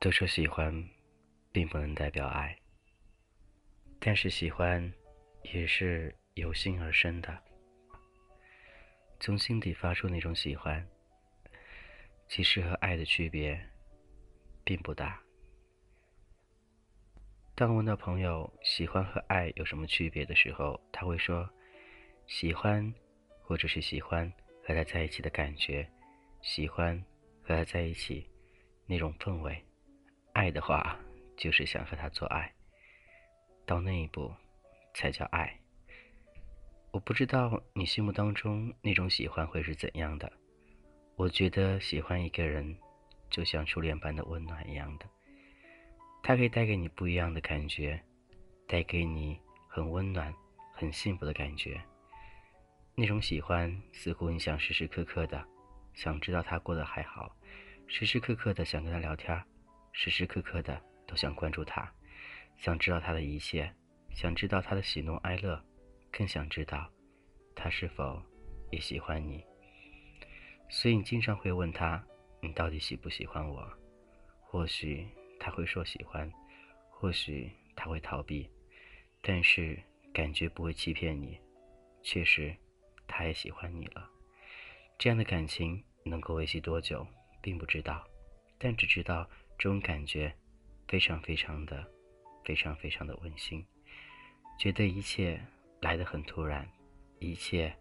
都说喜欢，并不能代表爱，但是喜欢，也是由心而生的，从心底发出那种喜欢，其实和爱的区别并不大。当问到朋友喜欢和爱有什么区别的时候，他会说，喜欢，或者是喜欢和他在一起的感觉，喜欢和他在一起那种氛围。爱的话，就是想和他做爱，到那一步，才叫爱。我不知道你心目当中那种喜欢会是怎样的。我觉得喜欢一个人，就像初恋般的温暖一样的，他可以带给你不一样的感觉，带给你很温暖、很幸福的感觉。那种喜欢，似乎你想时时刻刻的想知道他过得还好，时时刻刻的想跟他聊天。时时刻刻的都想关注他，想知道他的一切，想知道他的喜怒哀乐，更想知道他是否也喜欢你。所以你经常会问他：“你到底喜不喜欢我？”或许他会说喜欢，或许他会逃避，但是感觉不会欺骗你，确实他也喜欢你了。这样的感情能够维系多久，并不知道，但只知道。这种感觉非常非常的、非常非常的温馨，觉得一切来得很突然，一切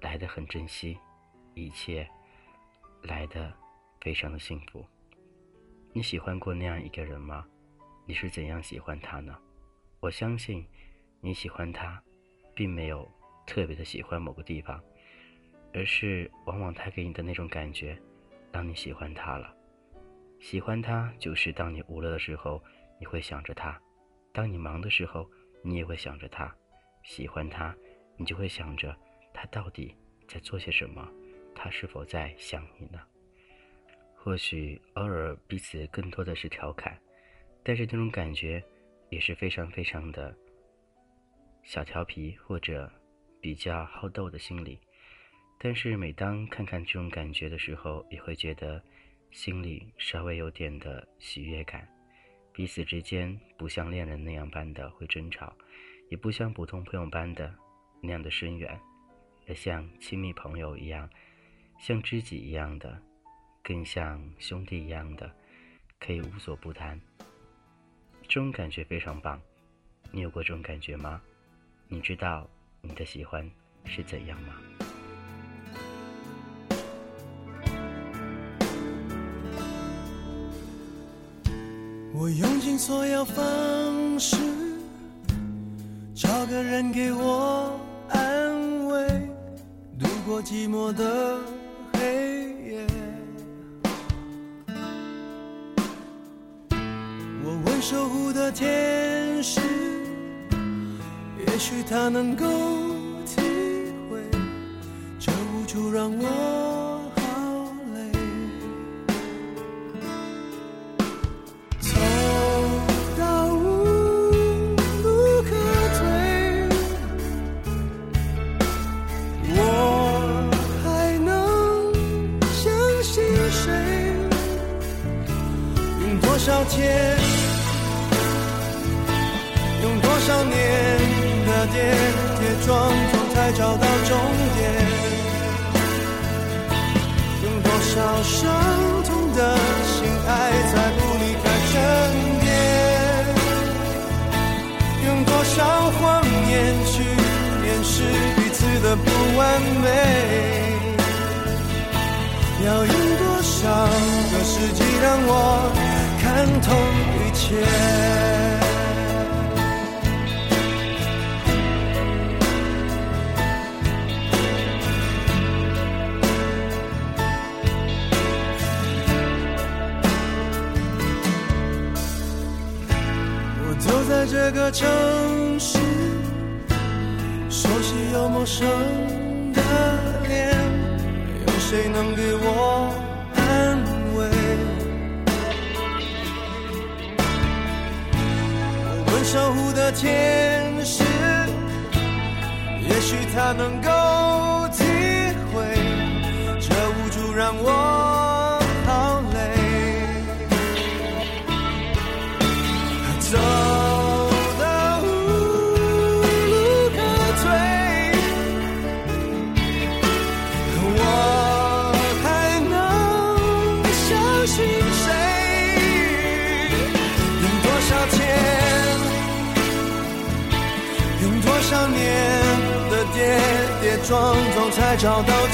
来得很珍惜，一切来得非常的幸福。你喜欢过那样一个人吗？你是怎样喜欢他呢？我相信你喜欢他，并没有特别的喜欢某个地方，而是往往他给你的那种感觉，让你喜欢他了。喜欢他，就是当你无聊的时候，你会想着他；当你忙的时候，你也会想着他。喜欢他，你就会想着他到底在做些什么，他是否在想你呢？或许偶尔彼此更多的是调侃，但是那种感觉也是非常非常的小调皮或者比较好斗的心理。但是每当看看这种感觉的时候，也会觉得。心里稍微有点的喜悦感，彼此之间不像恋人那样般的会争吵，也不像普通朋友般的那样的深远，而像亲密朋友一样，像知己一样的，更像兄弟一样的，可以无所不谈。这种感觉非常棒，你有过这种感觉吗？你知道你的喜欢是怎样吗？我用尽所有方式，找个人给我安慰，度过寂寞的守护的天使，也许他能够体会这无助让我。能给我安慰？我问守护的天使，也许他能够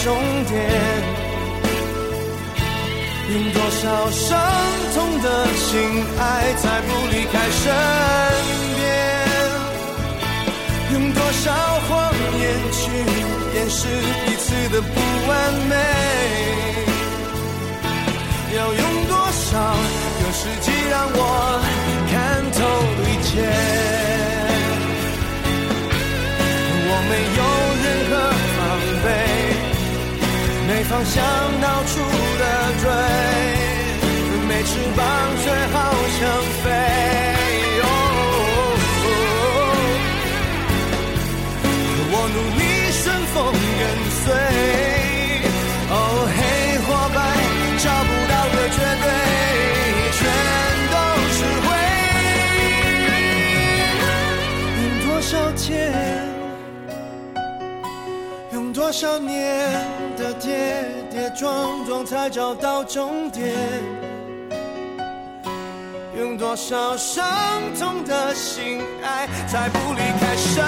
终点？用多少伤痛的心爱，才不离开身边？用多少谎言去掩饰彼此的不完美？要用多少个世纪让我方向到处的追，没翅膀却好想飞。我努力顺风跟随。多少年的跌跌撞撞才找到终点？用多少伤痛的心爱，才不离开身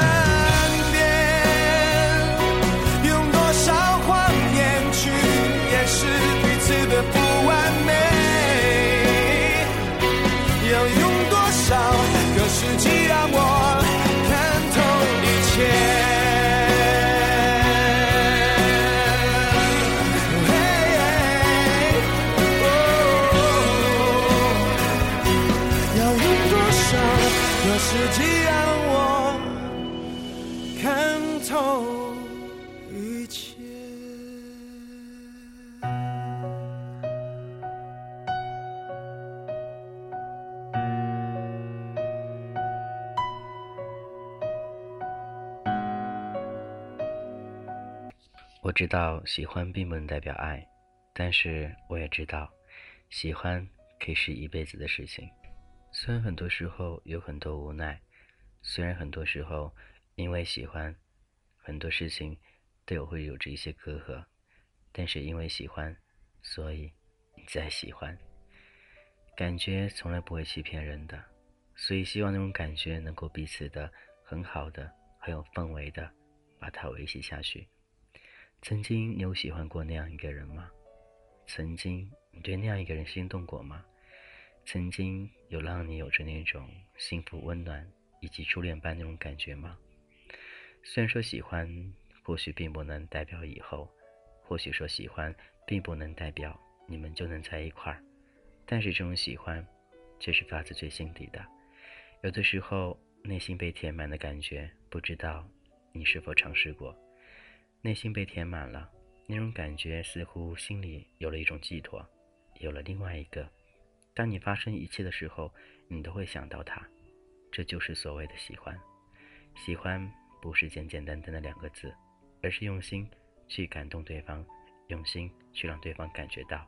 我知道喜欢并不能代表爱，但是我也知道，喜欢可以是一辈子的事情。虽然很多时候有很多无奈，虽然很多时候因为喜欢，很多事情都有会有着一些隔阂，但是因为喜欢，所以你再喜欢。感觉从来不会欺骗人的，所以希望那种感觉能够彼此的很好的、很有氛围的把它维系下去。曾经你有喜欢过那样一个人吗？曾经你对那样一个人心动过吗？曾经有让你有着那种幸福、温暖以及初恋般那种感觉吗？虽然说喜欢或许并不能代表以后，或许说喜欢并不能代表你们就能在一块儿，但是这种喜欢却是发自最心底的。有的时候内心被填满的感觉，不知道你是否尝试过？内心被填满了，那种感觉似乎心里有了一种寄托，有了另外一个。当你发生一切的时候，你都会想到他，这就是所谓的喜欢。喜欢不是简简单单的两个字，而是用心去感动对方，用心去让对方感觉到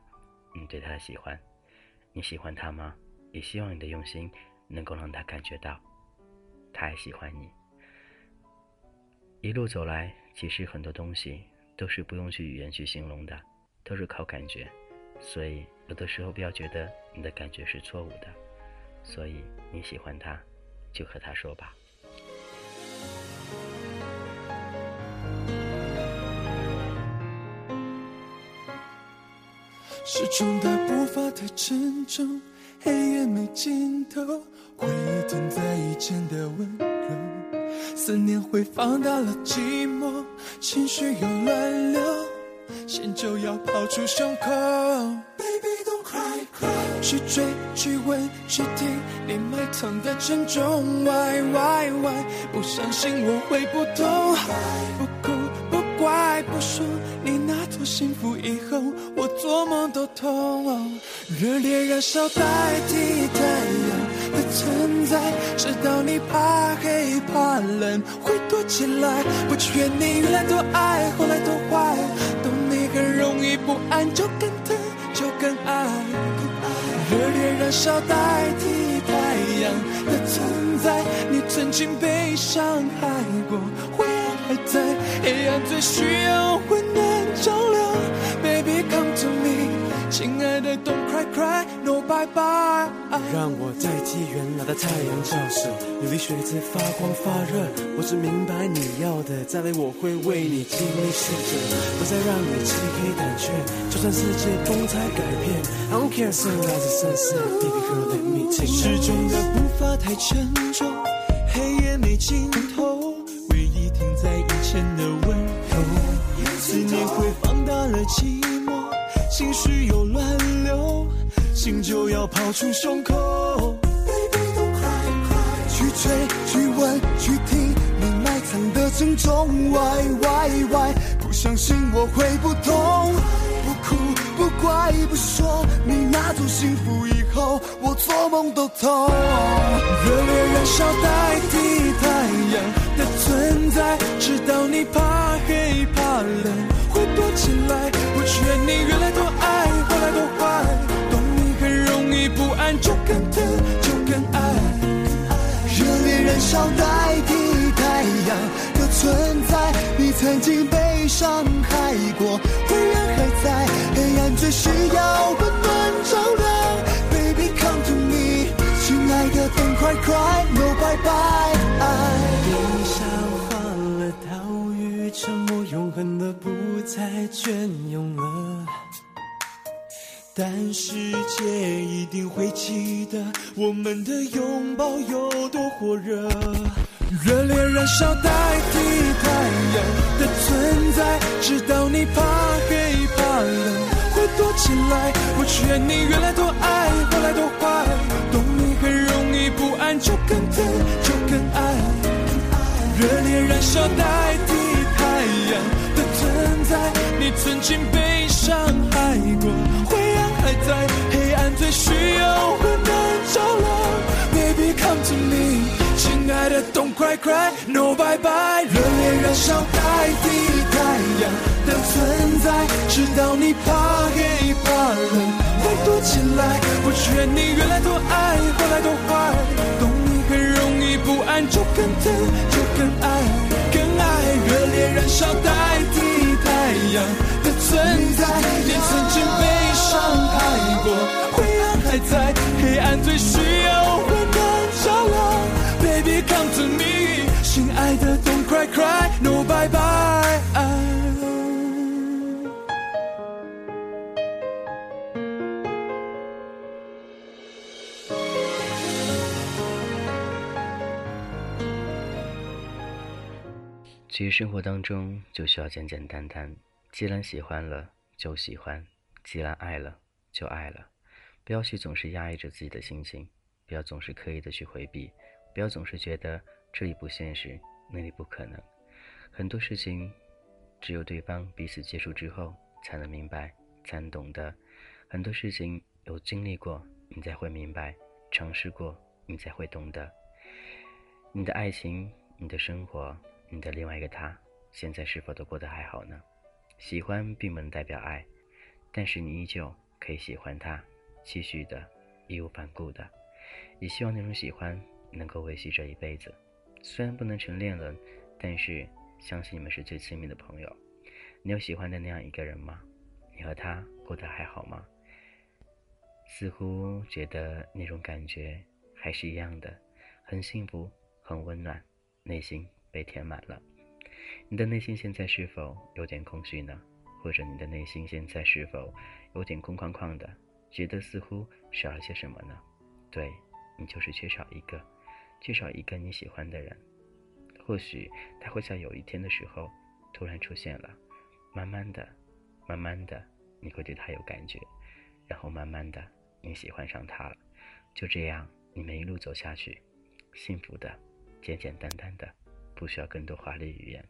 你对他的喜欢。你喜欢他吗？也希望你的用心能够让他感觉到，他也喜欢你。一路走来，其实很多东西都是不用去语言去形容的，都是靠感觉。所以有的时候不要觉得你的感觉是错误的。所以你喜欢他，就和他说吧。时钟的步伐太沉重，黑夜没尽头，回忆停在以前的温柔，思念会放大了寂寞，情绪又乱流，心就要跑出胸口。Baby don't cry cry，去追去问去听你埋藏的沉重，Why why why，不相信我会不懂，不哭不怪不说，你那朵幸福以后，我做梦都痛。热烈燃烧代替太阳的存在，直到你怕黑怕冷会躲起来。不劝你原来多爱，后来多坏，懂你很容易不安，就更疼，就更爱。热烈燃烧代替太阳的存在，你曾经被伤害过，灰暗还在，黑暗最需要温暖亲爱的，Don't cry cry，No bye bye。让我代替原来的太阳照射，努力学着发光发热。我只明白你要的，再来我会为你尽力试着，不再让你漆黑胆怯。就算世界风采改变，I don't care sunrise sunset，baby girl let me take。时钟的步伐太沉重，黑夜没尽头，回忆停在以前的温柔，思念会放大了寂寞。情绪又乱流，心就要跑出胸口。去追，去问，去听你埋藏的沉重。Why Why Why？不相信我会不懂，不哭不怪不说，你拿走幸福以后，我做梦都痛。热烈燃烧代替太阳的存在，直到你怕黑怕冷会。躲起来，愿你原来多爱，后来多坏，懂你很容易不安，就更疼，就更爱。热烈燃烧代替太阳的存在，你曾经被伤害过，灰暗还在，黑暗最需要温暖照亮。Baby come to me，亲爱的等快快，no bye bye。默永恒的不再隽永了，但世界一定会记得我们的拥抱有多火热。热烈燃烧代替太阳的存在，直到你怕黑怕冷会躲起来。我劝你原来多爱，后来多坏，懂你很容易不安，就更疼，就更爱。热烈燃烧代你曾经被伤害过，灰暗还在，黑暗最需要温暖照亮。Baby come to me，亲爱的 Don't cry cry，No bye bye，热烈燃烧代替太阳的存在，直到你怕黑怕冷再躲起来。我劝你原来多爱，后来多坏，懂你很容易不安，就更疼，就更爱。更爱热烈燃烧代太阳的存在，也曾经被伤害过，灰暗还在，黑暗最需要温暖照亮。Baby come to me，亲爱的 Don't cry cry，No bye bye。其实生活当中就需要简简单单，既然喜欢了就喜欢，既然爱了就爱了，不要去总是压抑着自己的心情，不要总是刻意的去回避，不要总是觉得这里不现实，那里不可能。很多事情只有对方彼此接触之后才能明白，才能懂得。很多事情有经历过，你才会明白；尝试过，你才会懂得。你的爱情，你的生活。你的另外一个他，现在是否都过得还好呢？喜欢并不能代表爱，但是你依旧可以喜欢他，继续的，义无反顾的，也希望那种喜欢能够维系这一辈子。虽然不能成恋人，但是相信你们是最亲密的朋友。你有喜欢的那样一个人吗？你和他过得还好吗？似乎觉得那种感觉还是一样的，很幸福，很温暖，内心。被填满了，你的内心现在是否有点空虚呢？或者你的内心现在是否有点空旷旷的，觉得似乎少了些什么呢？对你就是缺少一个，缺少一个你喜欢的人。或许他会在有一天的时候突然出现了，慢慢的，慢慢的，你会对他有感觉，然后慢慢的你喜欢上他了。就这样，你们一路走下去，幸福的，简简单单的。不需要更多华丽语言，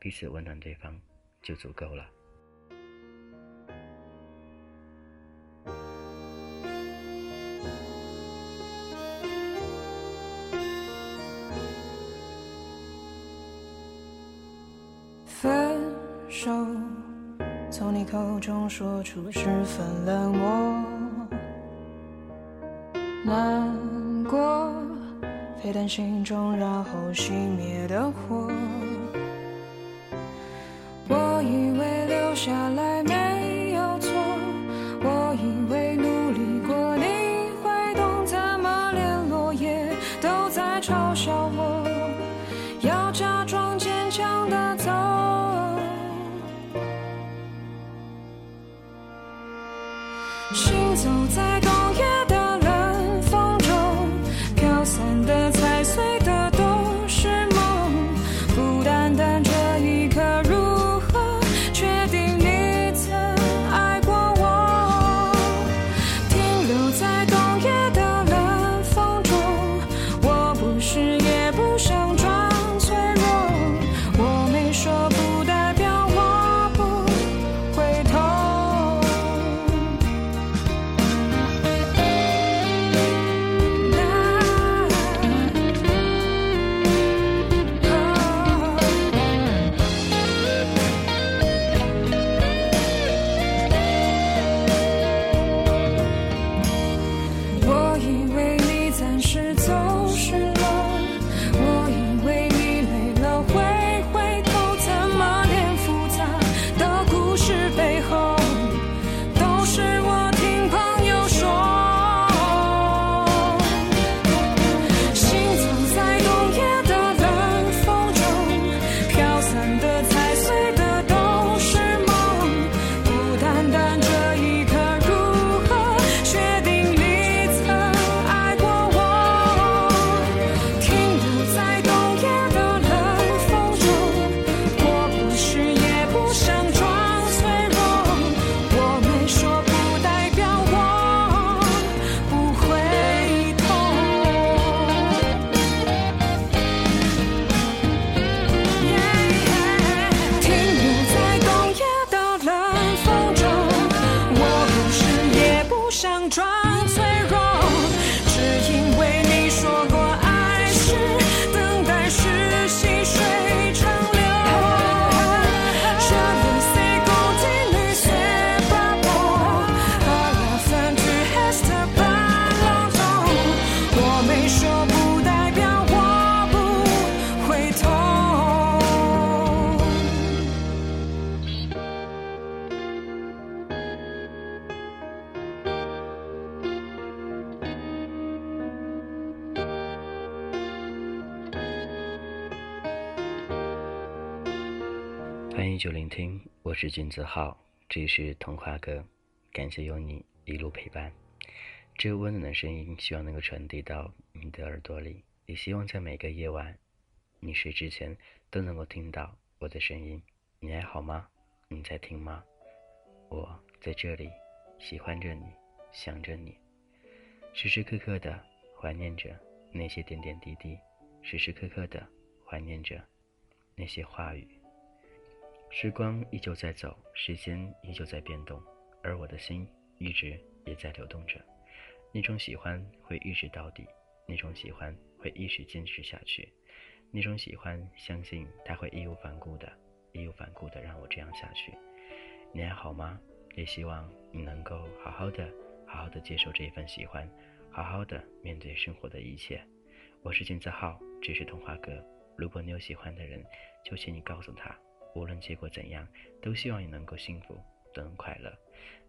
彼此温暖对方就足够了。分手从你口中说出十分冷漠。难过飞弹心中然后熄灭的火。欢迎久聆听，我是金子浩，这里是童话哥，感谢有你一路陪伴。这个温暖的声音，希望能够传递到你的耳朵里，也希望在每个夜晚，你睡之前都能够听到我的声音。你还好吗？你在听吗？我在这里，喜欢着你，想着你，时时刻刻的怀念着那些点点滴滴，时时刻刻的怀念着那些话语。时光依旧在走，时间依旧在变动，而我的心一直也在流动着。那种喜欢会一直到底，那种喜欢会一直坚持下去，那种喜欢相信它会义无反顾的、义无反顾的让我这样下去。你还好吗？也希望你能够好好的、好好的接受这一份喜欢，好好的面对生活的一切。我是金子浩，这是童话哥。如果你有喜欢的人，就请你告诉他。无论结果怎样，都希望你能够幸福，都能快乐。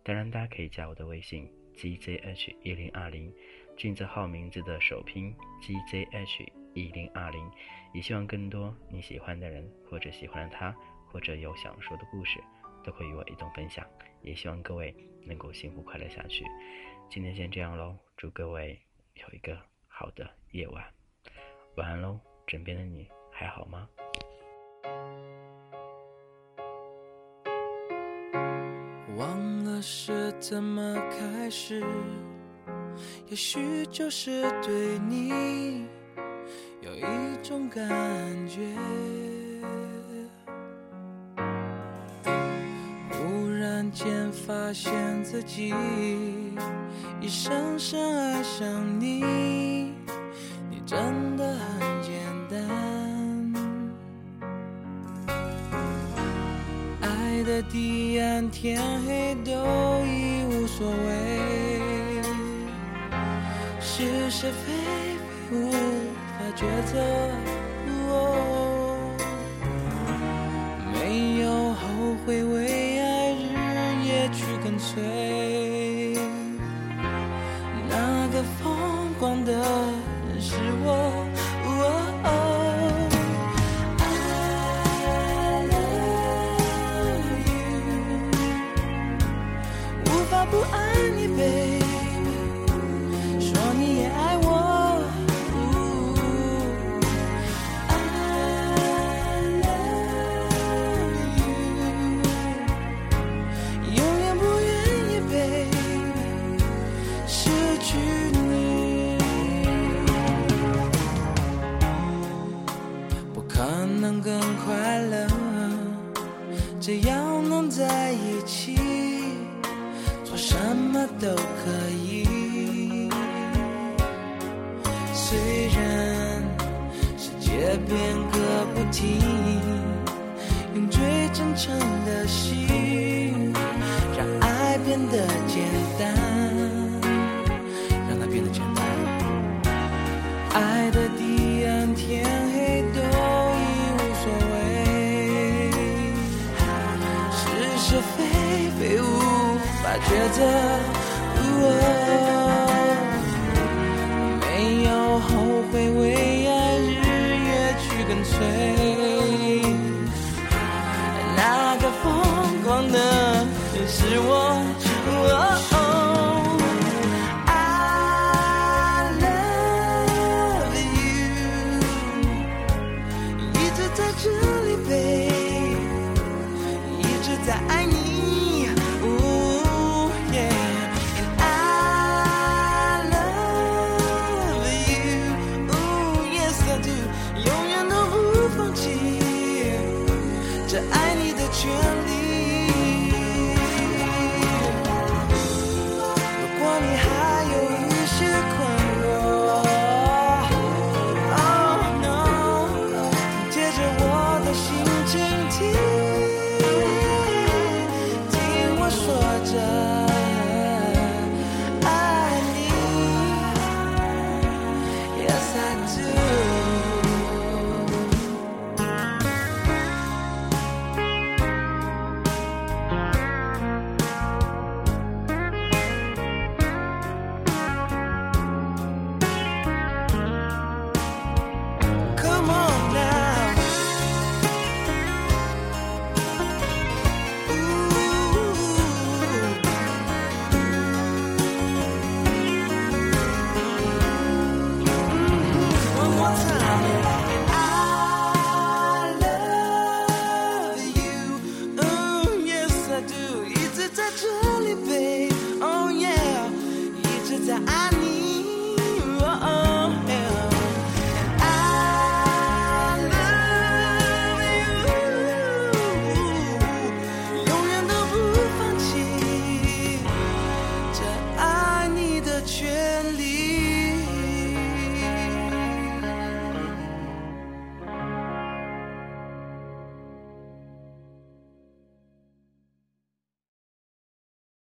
当然，大家可以加我的微信 gzh 一零二零，俊字号名字的首拼 gzh 一零二零。也希望更多你喜欢的人，或者喜欢的他，或者有想说的故事，都会与我一同分享。也希望各位能够幸福快乐下去。今天先这样喽，祝各位有一个好的夜晚，晚安喽。枕边的你还好吗？怎么开始？也许就是对你有一种感觉，忽然间发现自己已深深爱上你，你真的很简单。爱的彼岸，天黑。所谓，是是非非无法抉择、哦，没有后悔为爱日夜去跟随，那个疯狂的。